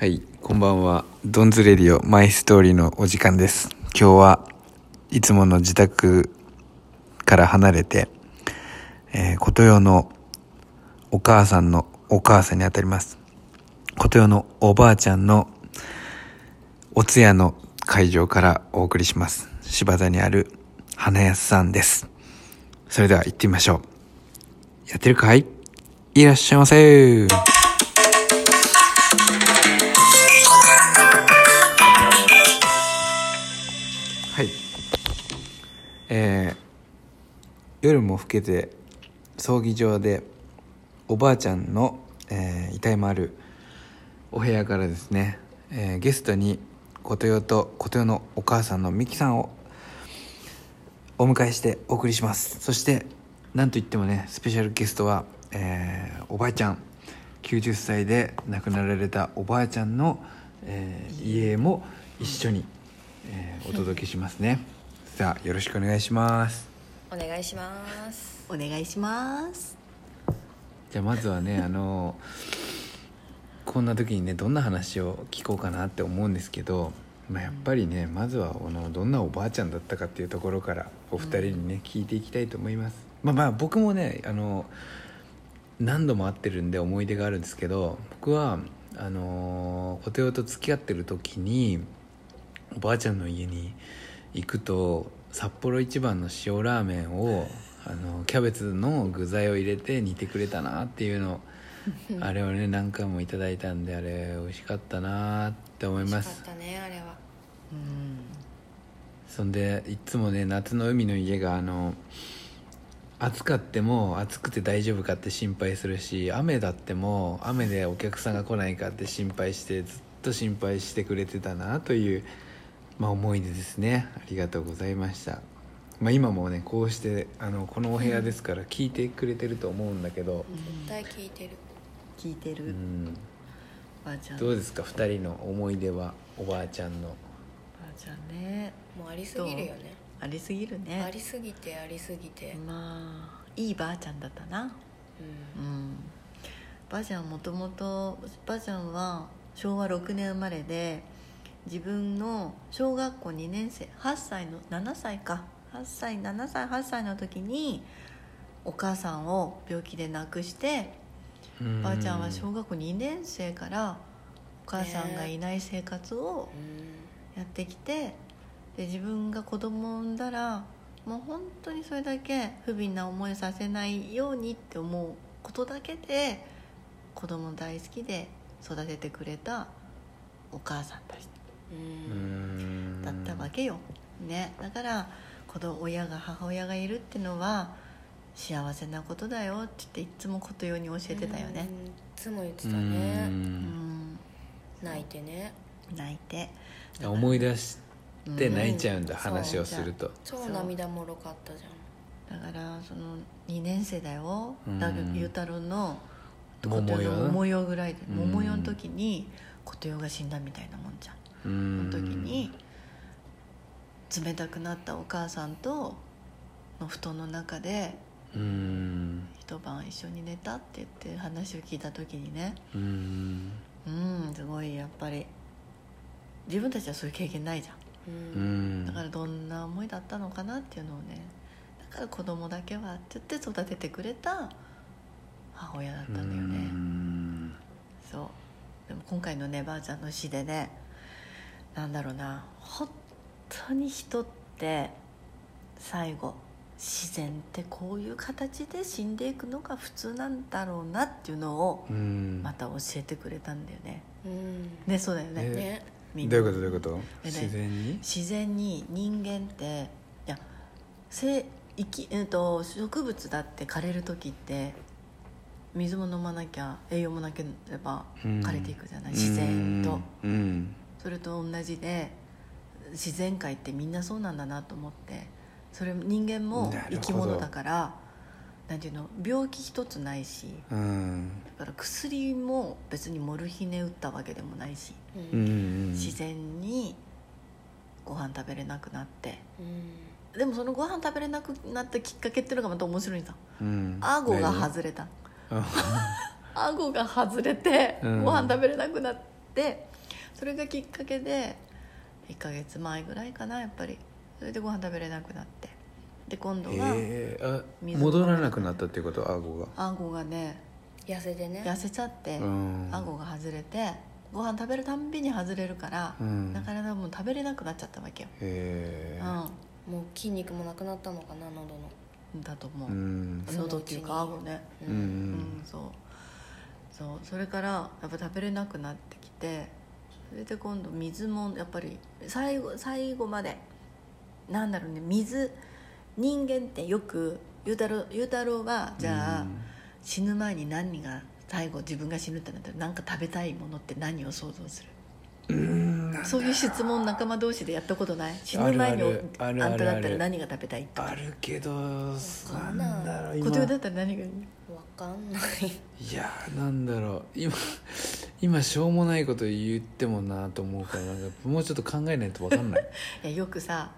はい、こんばんは。ドンズレディオマイストーリーのお時間です。今日はいつもの自宅から離れて、えー、琴代のお母さんのお母さんにあたります。琴代のおばあちゃんのお通夜の会場からお送りします。柴田にある花安さんです。それでは行ってみましょう。やってるかい？いらっしゃいませ夜も更けて葬儀場でおばあちゃんの、えー遺体もあるお部屋からですね、えーゲストに琴代と琴代のお母さんの美樹さんをお迎えしてお送りします。そしてなんといってもねスペシャルゲストは、えーおばあちゃん。90歳で亡くなられたおばあちゃんの、えー家も一緒に、えーお届けしますね。さあよろしくお願いします。お願いします。お願いします。じゃあまずはね あのこんな時にねどんな話を聞こうかなって思うんですけど、まあ、やっぱりねまずはあのどんなおばあちゃんだったかっていうところからお二人にね、聞いていきたいと思います。まあまあ僕もねあの何度も会ってるんで思い出があるんですけど僕はあのお手と付き合ってる時におばあちゃんの家に行くと札幌一番の塩ラーメンをあのキャベツの具材を入れて煮てくれたなっていうの あれをね何回もいただいたんであれ美味しかったなって思い美ます。味しかったねあれは。うん。そんでいつもね夏の海の家があの暑かっても暑くて大丈夫かって心配するし雨だっても雨でお客さんが来ないかって心配してずっと心配してくれてたなという、まあ、思い出ですね。ありがとうございました、まあ、今もねこうしてあのこのお部屋ですから聞いてくれてると思うんだけど、絶対聞いてる。聞いてる、うん、ばあちゃん。どうですか？2人の思い出は？おばあちゃんの。ばあちゃんね。もうありすぎるよね。ありすぎるね。ありすぎてありすぎて。まあいいばあちゃんだったな。ううん。ばあちゃんもともとばあちゃんは昭和6年生まれで自分の小学校2年生8歳の7歳か。8歳7歳8歳の時にお母さんを病気で亡くしてうん。ばあちゃんは小学校2年生からお母さんがいない生活をんやってきてで自分が子供を産んだらもう本当にそれだけ不憫な思いさせないようにって思うことだけで子供大好きで育ててくれたお母さんたちううん。んだったわけよ、ね、だから子供親が母親がいるってのは幸せなことだよって言っていつもことように教えてたよね。うん。いつも言ってたうね。うん。ん泣いてね。泣いて。思い出して泣いちゃうんだ、うん。話をすると。超涙もろかったじゃん。だからその2年生だよ。うん。だけどゆうたろうの桃代琴代の桃代ぐらいでうん。桃代の時に琴代が死んだみたいなもんじゃんの時に冷たくなったお母さんとの布団の中でうん。一晩一緒に寝たって言って話を聞いた時にね。うん。うんすごいやっぱり。自分たちはそういう経験ないじゃん。ううん。んだからどんな思いだったのかなっていうのをねだから子供だけはって言って育ててくれた母親だったんだようねん。そう。でも今回のねばあちゃんの死でねなんだろうな。本当に人って最後自然ってこういう形で死んでいくのが普通なんだろうなっていうのをうん。また教えてくれたんだよね。うん。ねそうだよね。えねどういうことどういうこと？えね。自然に？自然に人間っていや生生き、えー、と植物だって枯れる時って水も飲まなきゃ栄養もなければうん。枯れていくじゃない、自然と。うんそれと同じで自然界ってみんなそうなんだなと思ってそれ人間も生き物だからなんていうの病気一つないしうん。だから薬も別にモルヒネ打ったわけでもないし、ううんん。自然にご飯食べれなくなって。うんでもそのご飯食べれなくなったきっかけっていうのがまた面白いん。だうん。顎が何外れた。あ 顎が外れてうん。ご飯食べれなくなってそれがきっかけで1ヶ月前ぐらいかなやっぱり。それでご飯食べれなくなって。で今度はえ。ー、あ水戻らなくなったっていうこと？顎が。顎がね痩せてね。痩せちゃってうん。顎が外れてご飯食べるたんびに外れるから、うん。なかなかもう食べれなくなっちゃったわけよ、へえ。もう筋肉もなくなったのかな喉の。うん、だと思う、うん。喉っていうか顎ね。ううんんそう。そう。それからやっぱ食べれなくなってきてそれで今度水もやっぱり最後最後までなんだろうね水人間ってよくゆうたろうゆうたろうはじゃあ、うん。死ぬ前に何が最後自分が死ぬってなったら何か食べたいものって何を想像する？そういう質問仲間同士でやったことない？死ぬ前にあんただったら何が食べたいとか。あるけどかんなんだろう今。小手だったら何がいい？わかんない。いやーなんだろう。今今しょうもないこと言ってもなと思うからなんかもうちょっと考えないと分かんない。いやよくさ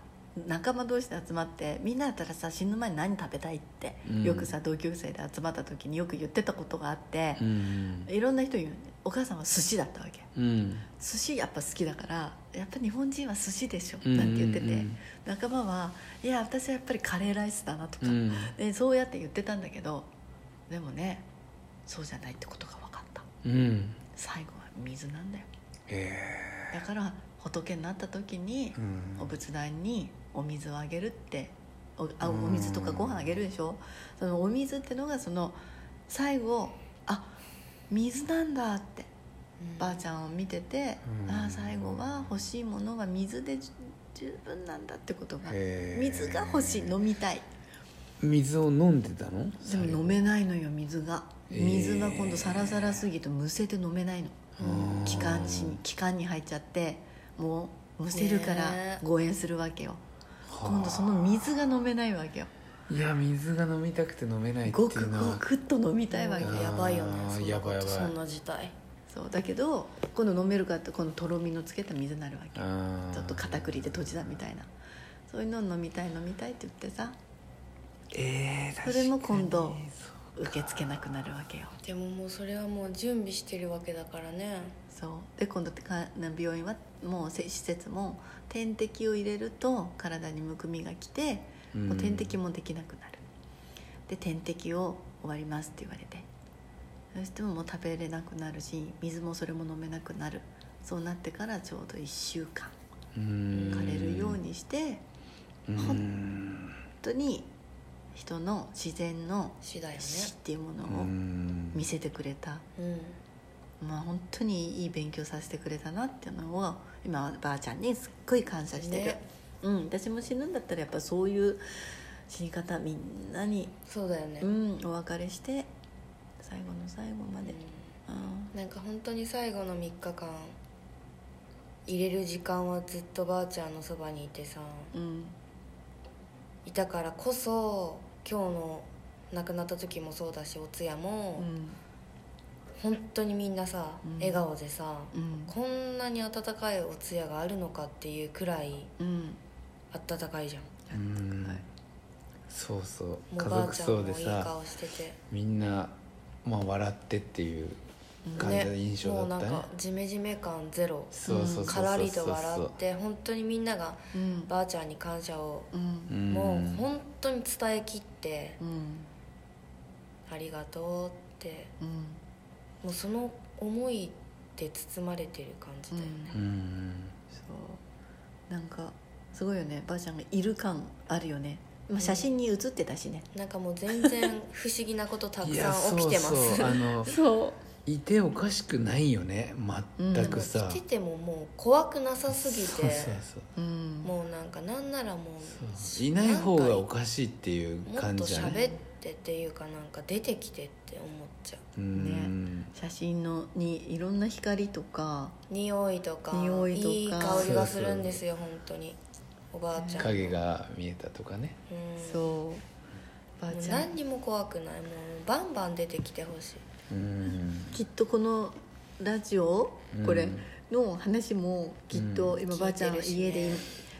仲間同士で集まってみんなだったらさ死ぬ前に何食べたいって、うん。よくさ同級生で集まった時によく言ってたことがあってう、んいろんな人言うねお母さんは寿司だったわけ。うん。寿司やっぱ好きだからやっぱ日本人は寿司でしょうんなんて言ってて、うん仲間はいや私はやっぱりカレーライスだなとか、うん。でそうやって言ってたんだけどでもねそうじゃないってことが分かった。うん最後は水なんだよ。へだから仏になった時にお仏壇にお水をあげるっておあおうん。水とかご飯あげるでしょ？そのお水ってのがその最後あ水なんだってばあちゃんを見てて、うん。ああ最後は欲しいものは水でじ十分なんだってことが水が欲しい飲みたい水を飲んでたの？でも飲めないのよ水が。水が今度サラサラすぎてむせて飲めないの。うん気管支に気管に入っちゃってもうむせるからね誤嚥するわけよ。はあ。今度その水が飲めないわけよ。いや水が飲みたくて飲めないってごくいうのは。ごくっと飲みたいわけやばいよね。あーそんなやばいやばい。そんな事態。そうだけど今度飲めるかってこのとろみのつけた水になるわけちょっと片栗で閉じたみたいな。そういうのを飲みたい飲みたいって言ってさえー、それも今度受け付けなくなるわけよ。でももうそれはもう準備してるわけだからね。そうで今度ってか病院はもうせ施設も点滴を入れると体にむくみがきてうん。もう点滴もできなくなる。で点滴を終わりますって言われて。そしてももう食べれなくなるし水もそれも飲めなくなる。そうなってからちょうど1週間。うん。枯れるようにしてうん。本当に人の自然の次第よね死っていうものうをん。見せてくれた、うん。まあ本当にいい勉強させてくれたなっていうのを今はばあちゃんにすっごい感謝してる、ね。うん、私も死ぬんだったらやっぱそういう死に方みんなに、そうだよね、うん、お別れして最後の最後まで、うん。なんか本当に最後の3日間入れる時間はずっとばあちゃんのそばにいてさ。うん。いたからこそ今日の亡くなった時もそうだしお通夜も、本当にみんなさ、うん。笑顔でさ、うん。こんなに温かいお通夜があるのかっていうくらいうん。温かいじゃん。そうそう。家ばあちゃん族葬もいいでさ顔してて。みんな、まあ、笑ってっていう感じの印象もうなんだったねかジメジメ感ゼロ。からりと笑って本当にみんながうん。ばあちゃんに感謝をうん。うんもう本当に伝えきってうん「ありがとう」って。うん。もうその思いで包まれてる感じだよね、うん。そう。なんかすごいよね。ばあちゃんがいる感あるよね、まあ、写真に写ってたしね、なんかもう全然不思議なことたくさん起きてます。そうそうあのそういておかしくないよね。全くさ、来ててももう怖くなさすぎて。そうそうそう。うん。もうなんかなんならもそういない方がおかしいっていううもっ感と喋っじじゃねてっていうかなんか出てきてって思っちゃう。うん。写真のにいろんな光とか匂いとか匂いとか。いい香りがするんですよ本当に。おばあちゃん影が見えたとかね。うん。そう。ばあもうちゃん。何にも怖くない。もうバンバン出てきてほしい。うんきっとこのラジオうん。これの話もきっとうん。今ばあちゃん家で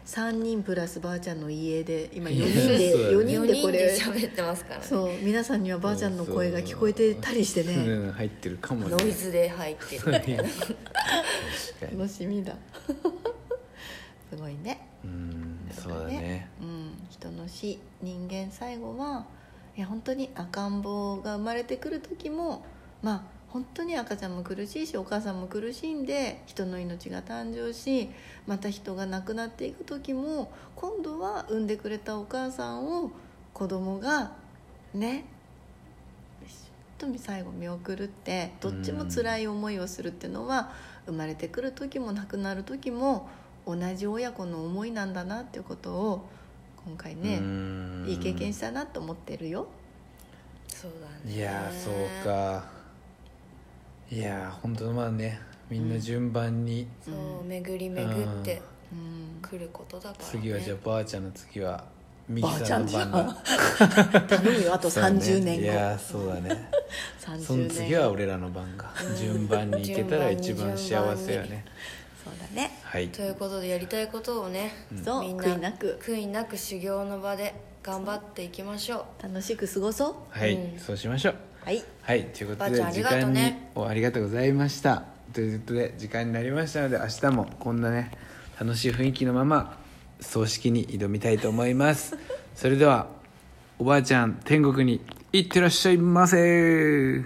3人プラスばあちゃんの家で今4いや人でそうだね。4 4人でこれ人で喋ってますからね。そう皆さんにはばあちゃんの声が聞こえてたりしてね。うん入ってるかもね。ノイズで入ってる。楽しみだ。すごいね。うんそうだね。うん、人の死人間最後はいや本当に赤ん坊が生まれてくる時もまあ本当に赤ちゃんも苦しいしお母さんも苦しんで人の命が誕生しまた人が亡くなっていく時も今度は産んでくれたお母さんを子供がね本当に最後見送るってどっちも辛い思いをするっていうのは生まれてくる時も亡くなる時も同じ親子の思いなんだなっていうことを今回ねうん。いい経験したなと思ってるよ。そうだね。いやーそうかいやー本当まあねみんな順番に、そう巡り巡ってうん。来ることだから、ね、次はじゃあばあちゃんの次はミキばあちさんゃん。じゃんの番だ。頼むよあとそうだね。30年後いやーそうだね。30その次は俺らの番が順番にいけたら一番幸せよね。そうだね。はい。ということでやりたいことをね、そうみんな悔いなく。悔いなく修行の場で頑張っていきましょ楽しく過ごそう。はい、うん。そうしましょうはい。はいということで時間におありがとうございました。ということで時間になりましたので明日もこんなね楽しい雰囲気のまま葬式に挑みたいと思います。それではおばあちゃん天国に行ってらっしゃいませ